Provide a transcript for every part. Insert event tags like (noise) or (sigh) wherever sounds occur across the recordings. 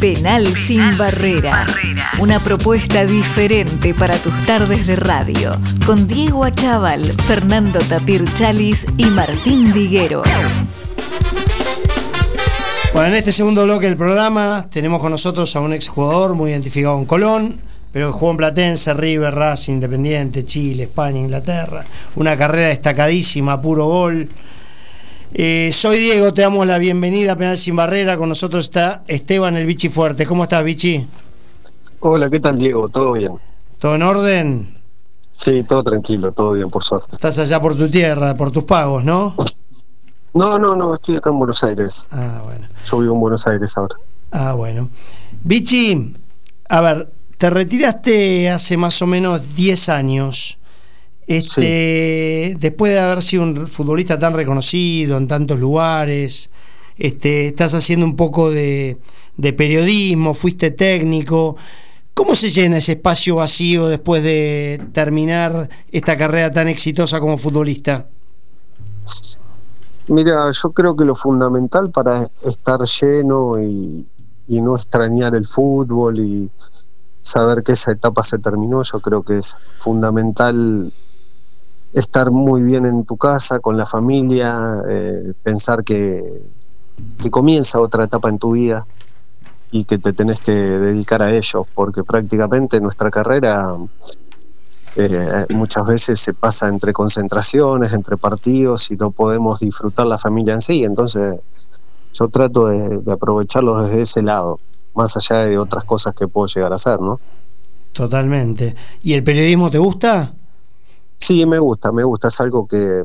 Penal, sin, barrera. Una propuesta diferente para tus tardes de radio. Con Diego Achával, Fernando Tapir Chalis y Martín Diguero. Bueno, en este segundo bloque del programa tenemos con nosotros a un exjugador muy identificado en Colón, pero que jugó en Platense, River, Racing, Independiente, Chile, España, Inglaterra. Una carrera destacadísima, puro gol. Eh, soy Diego, te damos la bienvenida a Penal Sin Barrera. Con nosotros está Esteban el Bichi Fuerte. ¿Cómo estás, Bichi? Hola, ¿qué tal, Diego? ¿Todo bien? ¿Todo en orden? Sí, todo tranquilo, todo bien, por suerte. Estás allá por tu tierra, por tus pagos, ¿no? No, no, no, estoy acá en Buenos Aires. Ah, bueno. Yo vivo en Buenos Aires ahora. Ah, bueno. Bichi, a ver, te retiraste hace más o menos 10 años. Este, después de haber sido un futbolista tan reconocido en tantos lugares, este, estás haciendo un poco de, de periodismo, fuiste técnico. ¿Cómo se llena ese espacio vacío después de terminar esta carrera tan exitosa como futbolista? Mira, yo creo que lo fundamental para estar lleno y, y no extrañar el fútbol y saber que esa etapa se terminó, yo creo que es fundamental estar muy bien en tu casa, con la familia, eh, pensar que, que comienza otra etapa en tu vida y que te tenés que dedicar a ello, porque prácticamente nuestra carrera eh, muchas veces se pasa entre concentraciones, entre partidos y no podemos disfrutar la familia en sí, entonces yo trato de, de aprovecharlo desde ese lado, más allá de otras cosas que puedo llegar a hacer, ¿no? Totalmente. ¿Y el periodismo te gusta? Sí, me gusta, me gusta, es algo que,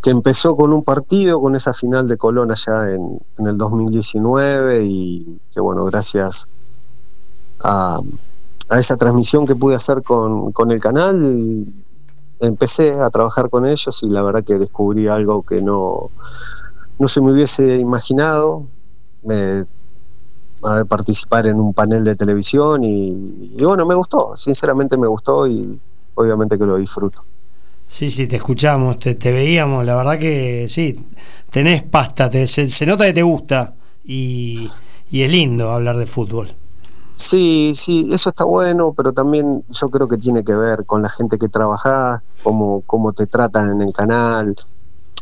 que empezó con un partido, con esa final de Colón allá en, en el 2019 y que bueno, gracias a, a, esa transmisión que pude hacer con, con el canal, empecé a trabajar con ellos y la verdad que descubrí algo que no, no se me hubiese imaginado. Ver, participar en un panel de televisión y, y bueno, me gustó, sinceramente me gustó y obviamente que lo disfruto. Sí, sí, te escuchamos, te, te veíamos, la verdad que sí, tenés pasta, te, se, se, nota que te gusta y, y, es lindo hablar de fútbol. Sí, sí, eso está bueno, pero también yo creo que tiene que ver con la gente que trabaja, cómo, cómo te tratan en el canal.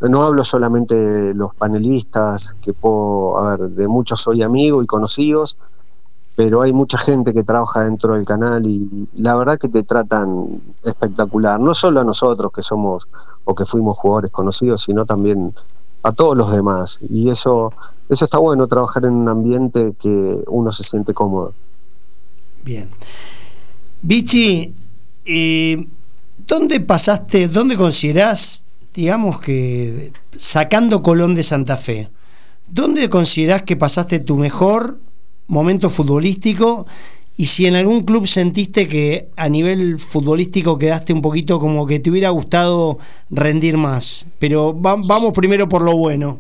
No hablo solamente de los panelistas, que puedo, a ver, de muchos soy amigo y conocidos, pero hay mucha gente que trabaja dentro del canal y la verdad que te tratan espectacular, no solo a nosotros que somos o que fuimos jugadores conocidos, sino también a todos los demás. Y eso, eso está bueno, trabajar en un ambiente que uno se siente cómodo. Bien. Vichy, eh, ¿dónde pasaste, dónde considerás, digamos que sacando Colón de Santa Fe, dónde considerás que pasaste tu mejor momento futbolístico y si en algún club sentiste que a nivel futbolístico quedaste un poquito como que te hubiera gustado rendir más. Pero va, vamos primero por lo bueno.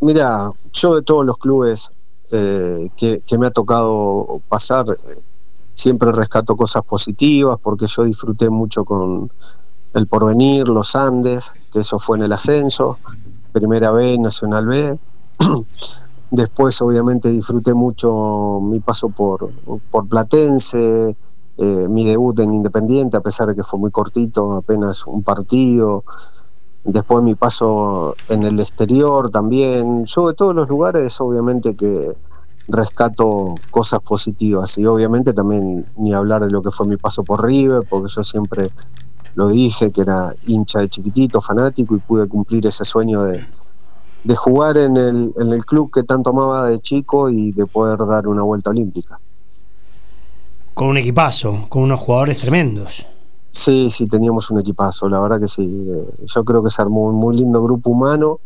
Mira, yo de todos los clubes eh, que, que, me ha tocado pasar, siempre rescato cosas positivas porque yo disfruté mucho con el Porvenir, los Andes, que eso fue en el ascenso, Primera B, Nacional B. (clears throat) Después, obviamente, disfruté mucho mi paso por, por Platense, eh, mi debut en Independiente, a pesar de que fue muy cortito, apenas un partido. Después mi paso en el exterior también. Yo de todos los lugares, obviamente que rescato cosas positivas y obviamente también ni hablar de lo que fue mi paso por River, porque yo siempre lo dije, que era hincha de chiquitito, fanático y pude cumplir ese sueño de, de jugar en el, en el club que tanto amaba de chico y de poder dar una vuelta olímpica. Con un equipazo, con unos jugadores tremendos. Sí, sí, teníamos un equipazo, la verdad que sí. Yo creo que se armó un muy lindo grupo humano,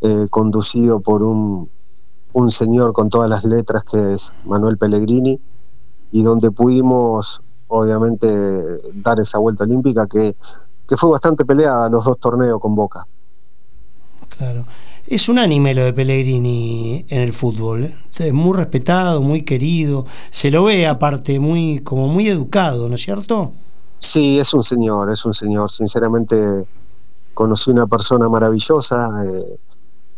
eh, conducido por un, un señor con todas las letras que es Manuel Pellegrini, y donde pudimos, obviamente, dar esa vuelta olímpica que, que fue bastante peleada los dos torneos con Boca. Claro. Es unánime lo de Pellegrini en el fútbol. ¿eh? Es muy respetado, muy querido. Se lo ve aparte muy, como muy educado, ¿no es cierto? Sí, es un señor, es un señor. Sinceramente, conocí una persona maravillosa. Eh,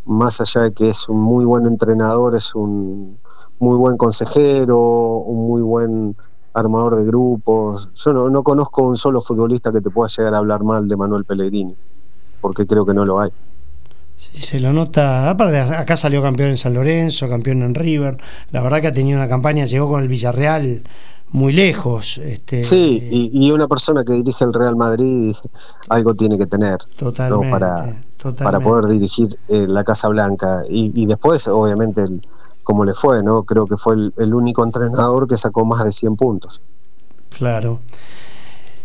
más allá de que es un muy buen entrenador, es un muy buen consejero, un muy buen armador de grupos. Yo no, no conozco un solo futbolista que te pueda llegar a hablar mal de Manuel Pellegrini, porque creo que no lo hay. Se lo nota. Aparte, acá salió campeón en San Lorenzo, campeón en River. La verdad que ha tenido una campaña, llegó con el Villarreal muy lejos. Este, sí, y, una persona que dirige el Real Madrid algo tiene que tener totalmente, para, para poder dirigir eh, la Casa Blanca. Y, después, obviamente, el, como le fue, ¿no? Creo que fue el, el único entrenador que sacó más de 100 puntos. Claro.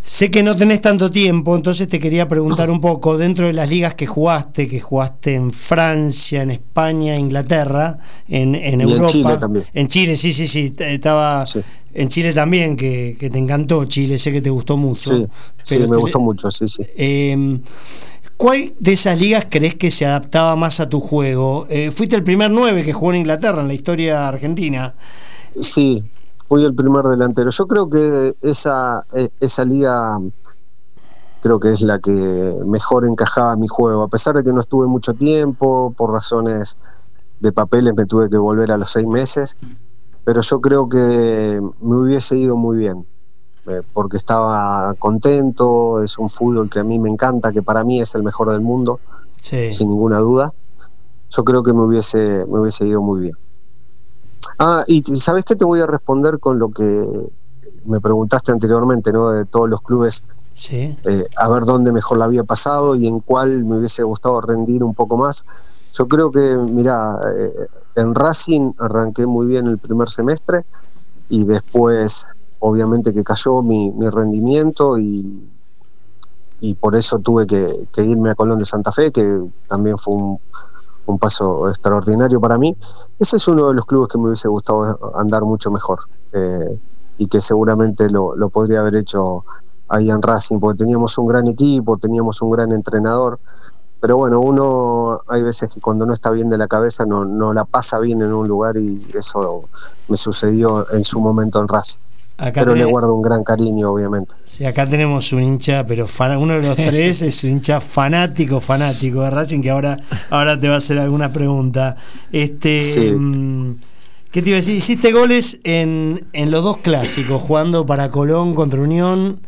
Sé que no tenés tanto tiempo, entonces te quería preguntar un poco, dentro de las ligas que jugaste, que jugaste en Francia, en España, Inglaterra, en, en Europa. En Chile también. En Chile, sí, sí, sí. Estaba en Chile también, que, te encantó Chile, sé que te gustó mucho. Sí, sí me gustó mucho, sí, sí. Em, ¿Cuál de esas ligas crees que se adaptaba más a tu juego? Eh, fuiste el primer nueve que jugó en Inglaterra en la historia argentina. Sí, fui el primer delantero. Yo creo que esa, e, esa liga creo que es la que mejor encajaba mi juego, a pesar de que no estuve mucho tiempo, por razones de papeles me tuve que volver a los seis meses, pero yo creo que me hubiese ido muy bien, eh, porque estaba contento, es un fútbol que a mí me encanta, que para mí es el mejor del mundo, sin ninguna duda. Yo creo que me hubiese, me hubiese ido muy bien. Ah, y ¿sabes qué te voy a responder con lo que me preguntaste anteriormente, ¿no? De todos los clubes. Sí. Eh, a ver dónde mejor la había pasado y en cuál me hubiese gustado rendir un poco más. Yo creo que, mira, eh, en Racing arranqué muy bien el primer semestre y después, obviamente, que cayó mi, rendimiento y, y por eso tuve que, que irme a Colón de Santa Fe, que también fue un, un paso extraordinario para mí. Ese es uno de los clubes que me hubiese gustado andar mucho mejor eh, y que seguramente lo, podría haber hecho ahí en Racing, porque teníamos un gran equipo, teníamos un gran entrenador. Pero bueno, uno hay veces que cuando no está bien de la cabeza no, no la pasa bien en un lugar y eso me sucedió en su momento en Racing pero le guardo un gran cariño, obviamente. Sí, acá tenemos un hincha, pero uno de los (laughs) tres es un hincha fanático, fanático de Racing, que ahora, ahora te va a hacer alguna pregunta. Este, mm, ¿Qué te iba a decir? Hiciste goles en, en los dos clásicos, jugando para Colón contra Unión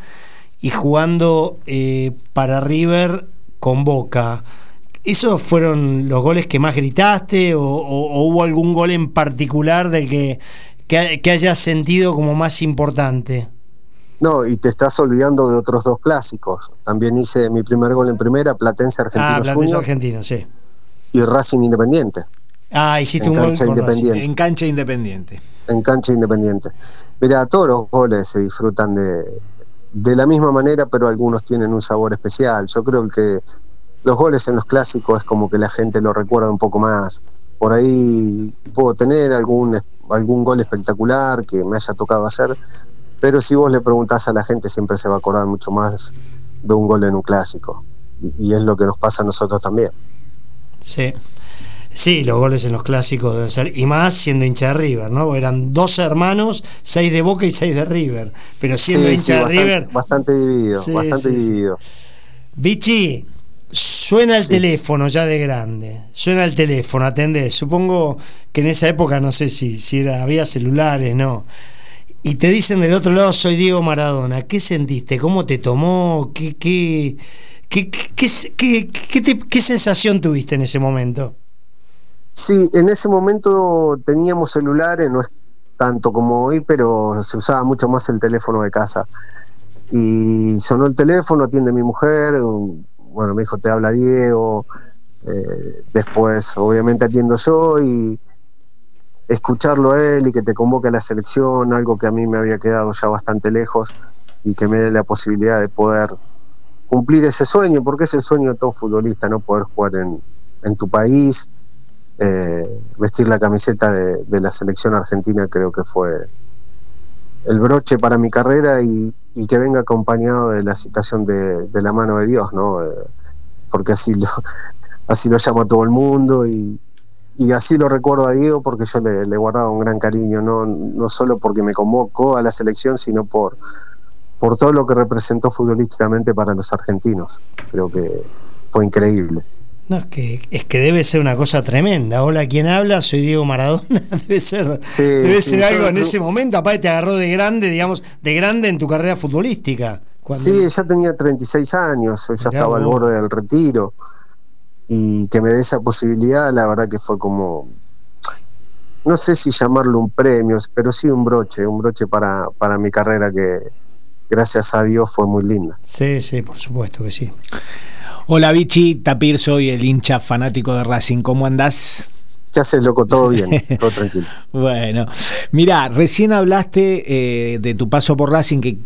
y jugando eh, para River con Boca. ¿Esos fueron los goles que más gritaste o, o hubo algún gol en particular del que que, hayas sentido como más importante. No, y te estás olvidando de otros dos clásicos. También hice mi primer gol en primera, Platense Argentino. Ah, Platense Argentino, sí. Y Racing Independiente. Ah, hiciste un gol independiente. En cancha independiente. En cancha independiente. Mira, todos los goles se disfrutan de, de la misma manera, pero algunos tienen un sabor especial. Yo creo que los goles en los clásicos es como que la gente lo recuerda un poco más. Por ahí puedo tener algún algún gol espectacular que me haya tocado hacer, pero si vos le preguntás a la gente siempre se va a acordar mucho más de un gol en un clásico. Y, es lo que nos pasa a nosotros también. Sí. Sí, los goles en los clásicos deben ser, y más siendo hincha de River, ¿no? eran dos hermanos, seis de Boca y seis de River, pero siendo hincha de River... Bastante dividido, bastante dividido. Vichy, Suena el teléfono ya de grande, suena el teléfono, atendés. Supongo que en esa época no sé si, si era, había celulares, no. Y te dicen del otro lado, soy Diego Maradona. ¿Qué sentiste? ¿Cómo te tomó? ¿Qué, qué, qué, qué, qué, qué sensación tuviste en ese momento? Sí, en ese momento teníamos celulares, no es tanto como hoy, pero se usaba mucho más el teléfono de casa. Y sonó el teléfono, atiende mi mujer, bueno, me dijo, te habla Diego, eh, después obviamente atiendo yo y escucharlo a él y que te convoque a la selección, algo que a mí me había quedado ya bastante lejos y que me dé la posibilidad de poder cumplir ese sueño, porque es el sueño de todo futbolista, no poder jugar en, en tu país, eh, vestir la camiseta de, la selección argentina creo que fue el broche para mi carrera y, que venga acompañado de la citación de, la mano de Dios, ¿no? Eh, porque así lo, (laughs) así lo llama todo el mundo y, así lo recuerdo a Diego porque yo le, le, guardaba un gran cariño, no, no solo porque me convocó a la selección, sino por, por todo lo que representó futbolísticamente para los argentinos. Creo que fue increíble. No, es que, es que debe ser una cosa tremenda. Hola, ¿quién habla? Soy Diego Maradona. (laughs) debe ser, debe ser algo en ese momento. Aparte te agarró de grande, digamos, de grande en tu carrera futbolística. Sí, ya tenía 36 años, ya estaba al borde del retiro. Y que me dé esa posibilidad, la verdad que fue como, no sé si llamarlo un premio, pero sí un broche, un broche para, para mi carrera que gracias a Dios fue muy linda. Sí, sí, por supuesto que sí. Hola Vichy, Tapir, soy el hincha fanático de Racing. ¿Cómo andás? ¿Qué haces, loco? Todo bien, (laughs) todo tranquilo. bueno, mira, recién hablaste eh, de tu paso por Racing que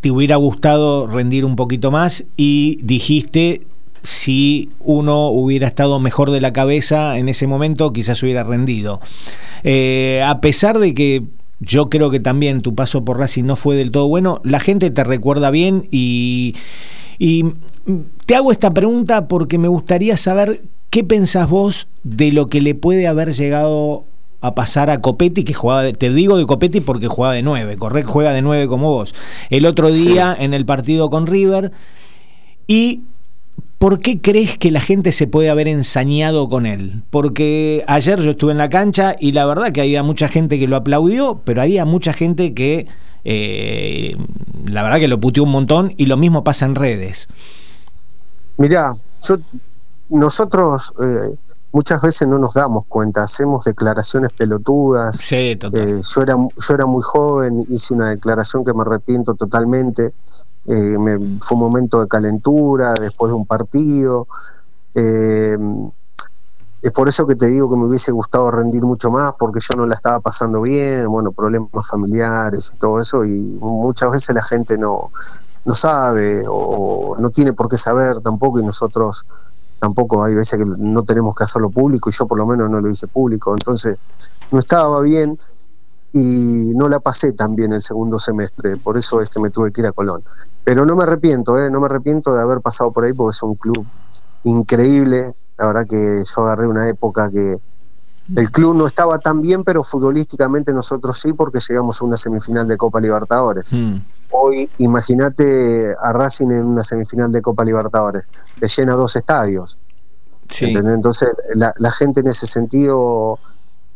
te hubiera gustado rendir un poquito más y dijiste si uno hubiera estado mejor de la cabeza en ese momento, quizás hubiera rendido. Eh, a pesar de que yo creo que también tu paso por Racing no fue del todo bueno, la gente te recuerda bien y y te hago esta pregunta porque me gustaría saber qué pensás vos de lo que le puede haber llegado a pasar a Copetti, que jugaba, te digo de Copetti porque jugaba de nueve, correcto, juega de nueve como vos. El otro día en el partido con River. ¿Y por qué crees que la gente se puede haber ensañado con él? Porque ayer yo estuve en la cancha y la verdad que había mucha gente que lo aplaudió, pero había mucha gente que eh, la verdad que lo puteó un montón y lo mismo pasa en redes. Mirá, nosotros eh, muchas veces no nos damos cuenta, hacemos declaraciones pelotudas. Sí, total. Eh, yo, era, yo era muy joven, hice una declaración que me arrepiento totalmente. me, fue un momento de calentura después de un partido. Es por eso que te digo que me hubiese gustado rendir mucho más, porque yo no la estaba pasando bien, bueno, problemas familiares y todo eso, y muchas veces la gente no, no sabe o no tiene por qué saber tampoco, y nosotros tampoco hay veces que no tenemos que hacerlo público, y yo por lo menos no lo hice público, entonces no estaba bien y no la pasé tan bien el segundo semestre, por eso es que me tuve que ir a Colón. Pero no me arrepiento, ¿eh? no me arrepiento de haber pasado por ahí porque es un club increíble, la verdad que yo agarré una época que el club no estaba tan bien, pero futbolísticamente nosotros sí, porque llegamos a una semifinal de Copa Libertadores. Hmm. Hoy, imagínate a Racing en una semifinal de Copa Libertadores, que llena dos estadios. Entonces, la, la, gente en ese sentido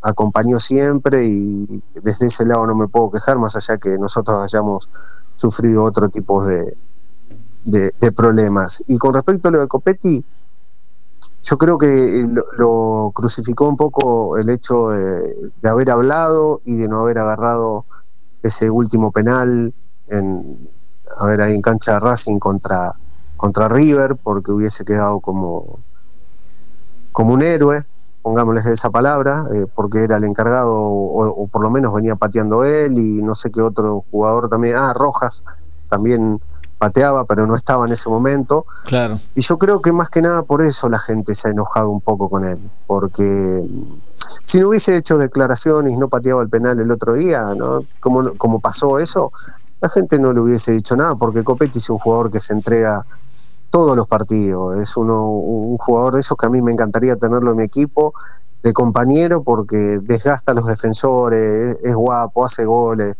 acompañó siempre y desde ese lado no me puedo quejar, más allá que nosotros hayamos sufrido otro tipo de, de, de problemas. Y con respecto a lo de Copetti, yo creo que lo, crucificó un poco el hecho de, haber hablado y de no haber agarrado ese último penal en a ver ahí en cancha de Racing contra contra River porque hubiese quedado como como un héroe pongámosles esa palabra eh, porque era el encargado o, por lo menos venía pateando él y no sé qué otro jugador también ah Rojas también pateaba, pero no estaba en ese momento. Claro. Y yo creo que más que nada por eso la gente se ha enojado un poco con él, porque si no hubiese hecho declaraciones y no pateaba el penal el otro día, ¿no? Como, como pasó eso, la gente no le hubiese dicho nada, porque Copetti es un jugador que se entrega todos los partidos, es uno un jugador de esos que a mí me encantaría tenerlo en mi equipo de compañero porque desgasta a los defensores, es guapo, hace goles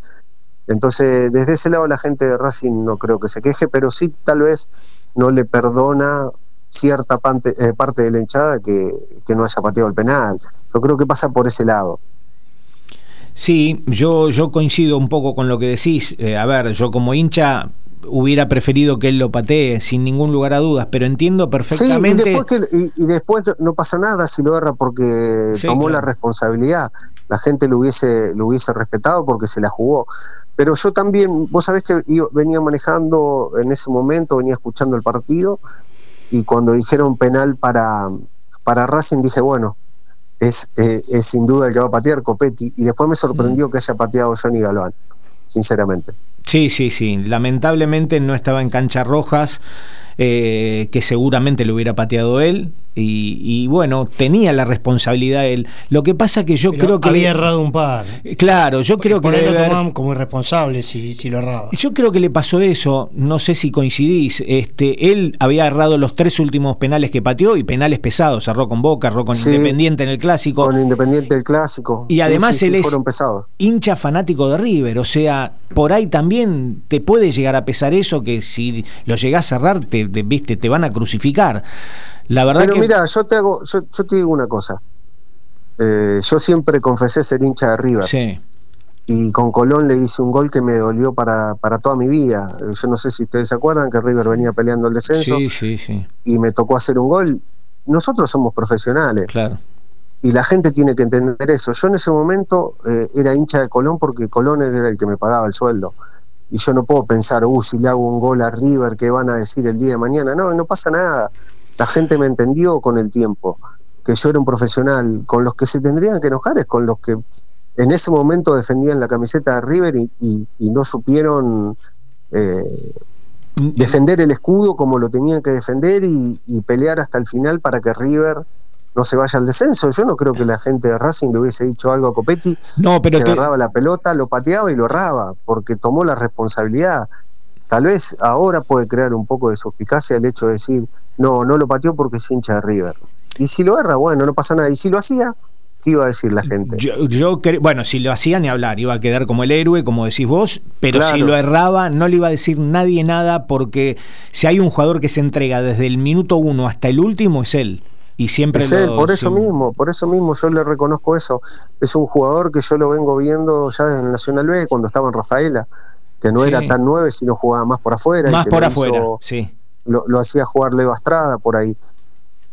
entonces, desde ese lado la gente de Racing no creo que se queje, pero sí tal vez no le perdona cierta parte, eh, parte de la hinchada que, no haya pateado el penal. Yo creo que pasa por ese lado. Sí, yo, yo coincido un poco con lo que decís. Eh, a ver, yo como hincha hubiera preferido que él lo patee sin ningún lugar a dudas, pero entiendo perfectamente. Sí, y, después y, después no pasa nada si lo erra porque tomó la responsabilidad. La gente lo hubiese, lo hubiese respetado porque se la jugó. Pero yo también, vos sabés que venía manejando en ese momento, venía escuchando el partido y cuando dijeron penal para, para Racing dije, bueno, es, eh, es sin duda el que va a patear Copetti. Y después me sorprendió mm. que haya pateado Johnny Galván, sinceramente. Sí, sí, sí. Lamentablemente no estaba en canchas rojas, eh, que seguramente lo hubiera pateado él. Y, bueno, tenía la responsabilidad él. Lo que pasa que yo creo que. Había errado un par. Claro, yo creo que. lo como irresponsable si, si, lo erraba. Yo creo que le pasó eso, no sé si coincidís. Este, él había errado los tres últimos penales que pateó y penales pesados. Cerró con Boca, cerró con Independiente en el clásico. Con Independiente el clásico. Y además él es hincha fanático de River. O sea, por ahí también te puede llegar a pesar eso que si lo llegás a cerrar, te, viste, te van a crucificar. La verdad Pero que mira, yo te hago, yo, yo te digo una cosa. Eh, yo siempre confesé ser hincha de River sí, y con Colón le hice un gol que me dolió para, para toda mi vida. Eh, Yo no sé si ustedes se acuerdan que River venía peleando el descenso sí, sí, sí, y me tocó hacer un gol. Nosotros somos profesionales claro. y la gente tiene que entender eso. Yo en ese momento eh, era hincha de Colón porque Colón era el que me pagaba el sueldo. Y yo no puedo pensar, uh, si le hago un gol a River, ¿qué van a decir el día de mañana? No, no pasa nada. La gente me entendió con el tiempo, que yo era un profesional. Con los que se tendrían que enojar es con los que en ese momento defendían la camiseta de River y, y- y no supieron eh, defender el escudo como lo tenían que defender y, y pelear hasta el final para que River no se vaya al descenso. Yo no creo que la gente de Racing le hubiese dicho algo a Copetti. No, pero se te- agarraba la pelota, lo pateaba y lo erraba, porque tomó la responsabilidad. Tal vez ahora puede crear un poco de suspicacia el hecho de decir, no, no lo pateó porque es hincha de River. Y si lo erra, bueno, no pasa nada. Y si lo hacía, ¿qué iba a decir la gente? Yo, yo bueno, si lo hacía ni hablar, iba a quedar como el héroe, como decís vos, pero Claro. si lo erraba, no le iba a decir nadie nada, porque si hay un jugador que se entrega desde el minuto uno hasta el último, es él. Y siempre Es lo- él, por eso mismo, por eso mismo yo le reconozco eso. Es un jugador que yo lo vengo viendo ya desde el Nacional B, cuando estaba en Rafaela, que no Sí. era tan nueve, sino jugaba más por afuera. y Más que por afuera, hizo- sí. Lo, lo hacía jugar Leo Estrada por ahí.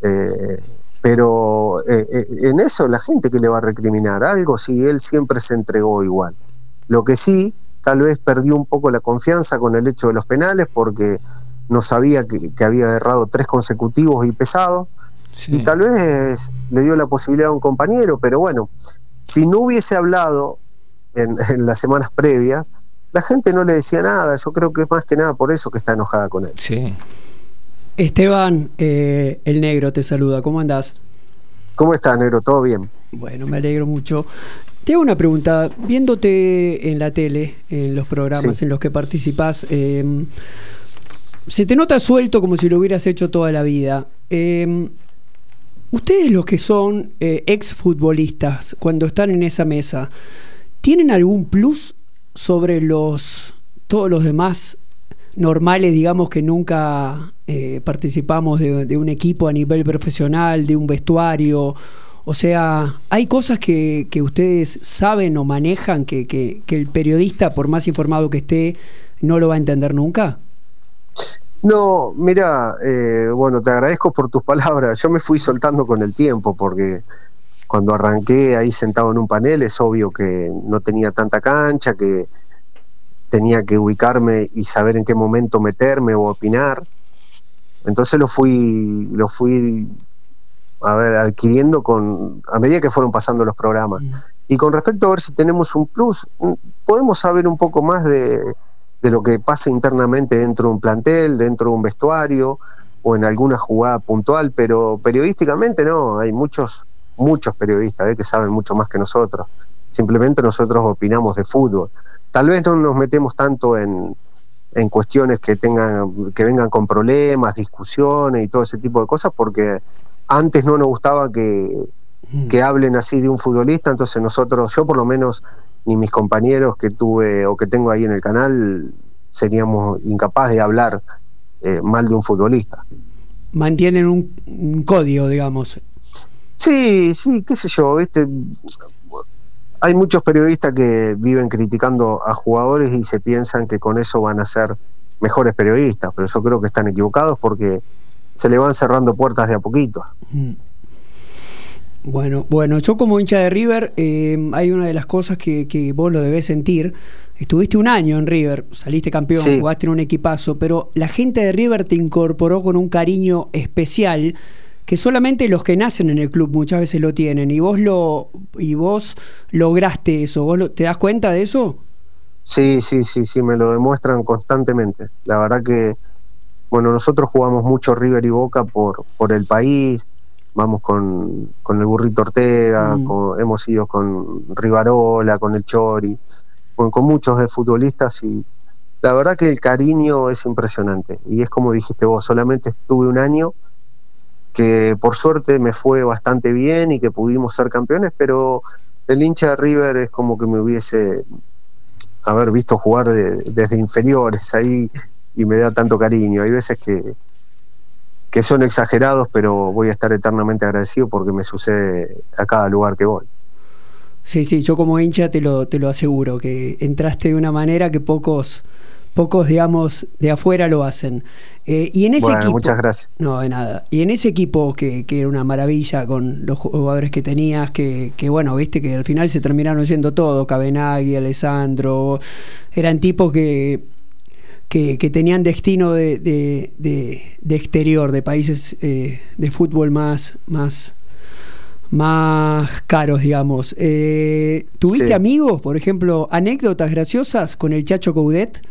Eh, pero eh, eh, en eso la gente que le va a recriminar algo si él siempre se entregó igual. Lo que sí, tal vez perdió un poco la confianza con el hecho de los penales porque no sabía que, que había errado tres consecutivos y pesados sí. y tal vez le dio la posibilidad a un compañero, pero bueno, si no hubiese hablado en, en las semanas previas, la gente no le decía nada, yo creo que es más que nada por eso que está enojada con él. Sí. Esteban, eh, el negro te saluda. ¿Cómo andás? ¿Cómo está, negro? ¿Todo bien? Bueno, me alegro mucho. Te hago una pregunta. Viéndote en la tele, en los programas Sí. en los que participás, eh, se te nota suelto como si lo hubieras hecho toda la vida. Eh, ustedes los que son eh, exfutbolistas, cuando están en esa mesa, ¿tienen algún plus sobre los todos los demás normales, digamos, que nunca eh, participamos de, un equipo a nivel profesional, de un vestuario? O sea, ¿hay cosas que, que ustedes saben o manejan que, que- que el periodista, por más informado que esté, no lo va a entender nunca? No, mira, eh, bueno, te agradezco por tus palabras. Yo me fui soltando con el tiempo porque cuando arranqué ahí sentado en un panel es obvio que no tenía tanta cancha, que tenía que ubicarme y saber en qué momento meterme o opinar. Entonces lo fui, lo fui a ver, adquiriendo con a medida que fueron pasando los programas. Y con respecto a ver si tenemos un plus, mm, podemos saber un poco más de, de lo que pasa internamente dentro de un plantel, dentro de un vestuario o en alguna jugada puntual, pero periodísticamente no, hay muchos, muchos periodistas eh, que saben mucho más que nosotros. Simplemente nosotros opinamos de fútbol. Tal vez no nos metemos tanto en, en cuestiones que tengan, que vengan con problemas, discusiones y todo ese tipo de cosas, porque antes no nos gustaba que, que hablen así de un futbolista, entonces nosotros, yo por lo menos, ni mis compañeros que tuve o que tengo ahí en el canal, seríamos incapaces de hablar eh, mal de un futbolista. Mantienen un, un código, digamos. Sí, sí, qué sé yo, ¿viste? Hay muchos periodistas que viven criticando a jugadores y se piensan que con eso van a ser mejores periodistas, pero yo creo que están equivocados porque se le van cerrando puertas de a poquito. Mm. Bueno, bueno, yo como hincha de River, eh, hay una de las cosas que, que vos lo debés sentir. Estuviste un año en River, saliste campeón, Sí. jugaste en un equipazo, pero la gente de River te incorporó con un cariño especial que solamente los que nacen en el club muchas veces lo tienen y vos lo y vos lograste eso. ¿Vos lo- te das cuenta de eso? Sí, sí, sí, sí, me lo demuestran constantemente. La verdad que, bueno, nosotros jugamos mucho River y Boca por, por el país, vamos con, con el Burrito Ortega, Mm. con- hemos ido con Rivarola, con el Chori, con, con muchos de futbolistas y la verdad que el cariño es impresionante. Y es como dijiste vos, solamente estuve un año que por suerte me fue bastante bien y que pudimos ser campeones, pero el hincha de River es como que me hubiese haber visto jugar de- desde inferiores ahí y me da tanto cariño. Hay veces que, que son exagerados, pero voy a estar eternamente agradecido porque me sucede a cada lugar que voy. Sí, sí, yo como hincha te lo, te lo aseguro, que entraste de una manera que pocos, pocos digamos, de afuera lo hacen. Eh, y en ese Bueno, equipo. muchas gracias. No, de nada. Y en ese equipo que, que era una maravilla con los jugadores que tenías, que, que bueno, viste que al final se terminaron yendo todo, Cabenagui, Alessandro, eran tipos que, que, que tenían destino de, de- de- de exterior, de países eh, de fútbol más, más, más caros, digamos. Eh, ¿Tuviste Sí. amigos, por ejemplo, anécdotas graciosas con el Chacho Coudet?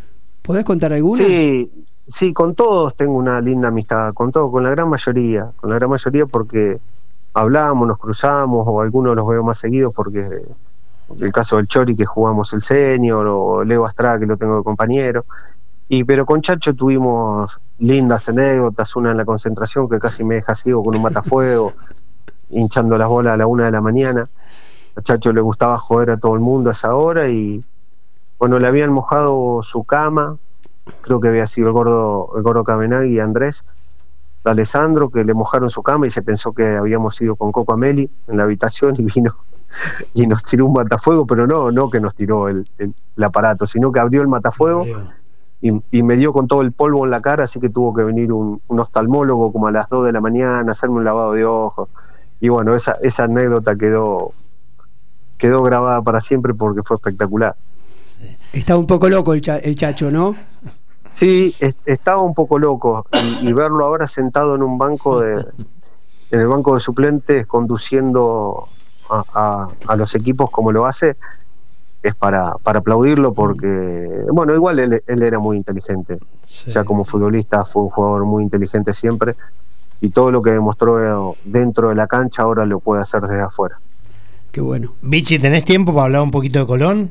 ¿Podés contar alguna? Sí, sí, con todos tengo una linda amistad, con todos, con la gran mayoría, con la gran mayoría porque hablamos, nos cruzamos, o algunos los veo más seguidos porque el caso del Chori que jugamos el senior, o Leo Astrada que lo tengo de compañero. Y pero con Chacho tuvimos lindas anécdotas, una en la concentración que casi me deja ciego con un matafuego, (laughs) hinchando las bolas a la una de la mañana. A Chacho le gustaba joder a todo el mundo a esa hora y bueno, le habían mojado su cama, creo que había sido el gordo, el gordo Cabenagui y Andrés, de Alessandro, que le mojaron su cama y se pensó que habíamos ido con Coco Ameli en la habitación y vino y nos tiró un matafuego, pero no, no que nos tiró el, el- el aparato, sino que abrió el matafuego y, y me dio con todo el polvo en la cara, así que tuvo que venir un, un oftalmólogo como a las 2 de la mañana, hacerme un lavado de ojos. Y bueno, esa, esa anécdota quedó, quedó grabada para siempre porque fue espectacular. Está un poco loco el, cha- el Chacho, ¿no? Sí, es- estaba un poco loco y, y verlo ahora sentado en un banco de, en el banco de suplentes conduciendo a, a- a los equipos como lo hace es para, para aplaudirlo porque bueno igual él, él era muy inteligente Sí. ya como futbolista fue un jugador muy inteligente siempre y todo lo que demostró dentro de la cancha ahora lo puede hacer desde afuera Qué bueno. Vichy, ¿tenés tiempo para hablar un poquito de Colón?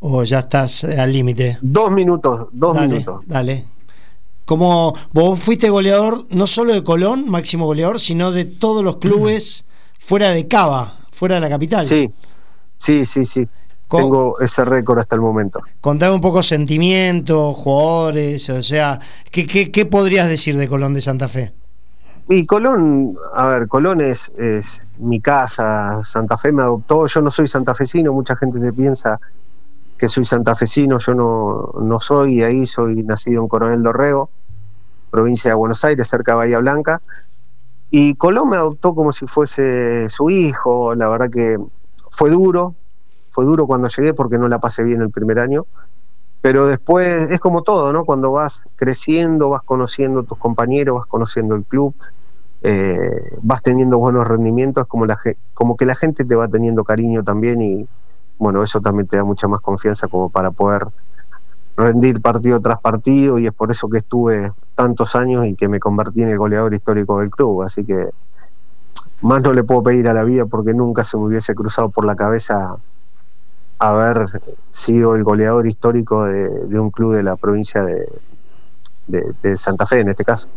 ¿O ya estás eh, al límite? dos minutos dos dale, minutos Dale. Como vos fuiste goleador no solo de Colón, máximo goleador, sino de todos los clubes (clears throat) fuera de Cava, fuera de la capital. sí sí sí sí tengo ese récord hasta el momento Contame un poco sentimientos, jugadores, o sea, ¿qué, qué, qué podrías decir de Colón de Santa Fe? Y Colón, a ver, Colón es, es mi casa, Santa Fe me adoptó, yo no soy santafesino, mucha gente se piensa que soy santafesino, yo no, no soy de ahí, soy nacido en Coronel Dorrego, provincia de Buenos Aires, cerca de Bahía Blanca, y Colón me adoptó como si fuese su hijo, la verdad que fue duro, fue duro cuando llegué porque no la pasé bien el primer año, pero después es como todo, ¿no? Cuando vas creciendo, vas conociendo tus compañeros, vas conociendo el club, eh, vas teniendo buenos rendimientos, como que la gente te va teniendo cariño también y bueno, eso también te da mucha más confianza como para poder rendir partido tras partido y es por eso que estuve tantos años y que me convertí en el goleador histórico del club, así que más no le puedo pedir a la vida porque nunca se me hubiese cruzado por la cabeza haber sido el goleador histórico de, un club de la provincia de Santa Fe en este caso.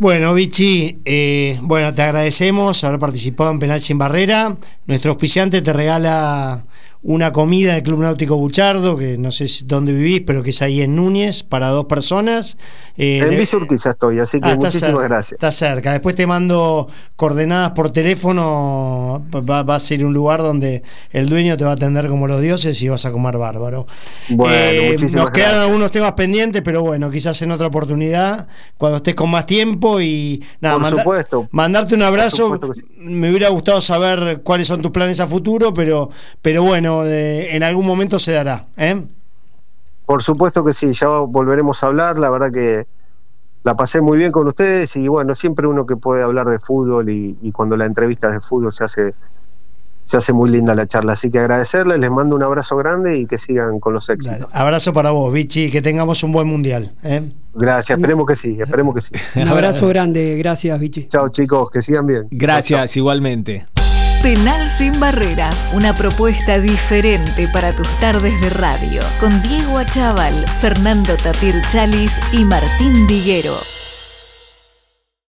Bueno, Vichy, eh, bueno, te agradecemos haber participado en Penal Sin Barrera. Nuestro auspiciante te regala una comida del Club Náutico Buchardo, que no sé dónde vivís, pero que es ahí en Núñez, para dos personas. Eh, en Visurquiza estoy, así que Ah, muchísimas cerca, gracias. Está cerca. Después te mando coordenadas por teléfono. Va, va a ser un lugar donde el dueño te va a atender como los dioses y vas a comer bárbaro. Bueno, Eh, muchísimas nos quedan gracias. algunos temas pendientes, pero bueno, quizás en otra oportunidad, cuando estés con más tiempo y nada, Por manda- supuesto. mandarte un abrazo. sí. Me hubiera gustado saber cuáles son tus planes a futuro, pero, pero bueno, de- en algún momento se dará. ¿eh? Por supuesto que sí, ya volveremos a hablar, la verdad que la pasé muy bien con ustedes y bueno, siempre uno que puede hablar de fútbol y, y cuando la entrevista es de fútbol se hace, se hace muy linda la charla, así que agradecerles, les mando un abrazo grande y que sigan con los Dale. éxitos. Abrazo para vos, Vichy, que tengamos un buen mundial. ¿eh? Gracias, esperemos que sí, esperemos que sí. (laughs) Un abrazo grande, gracias, Vichy. Chao chicos, que sigan bien. Chao. Gracias, igualmente. Penal sin barrera, una propuesta diferente para tus tardes de radio, con Diego Achával, Fernando Tapir Chalis y Martín Diguero.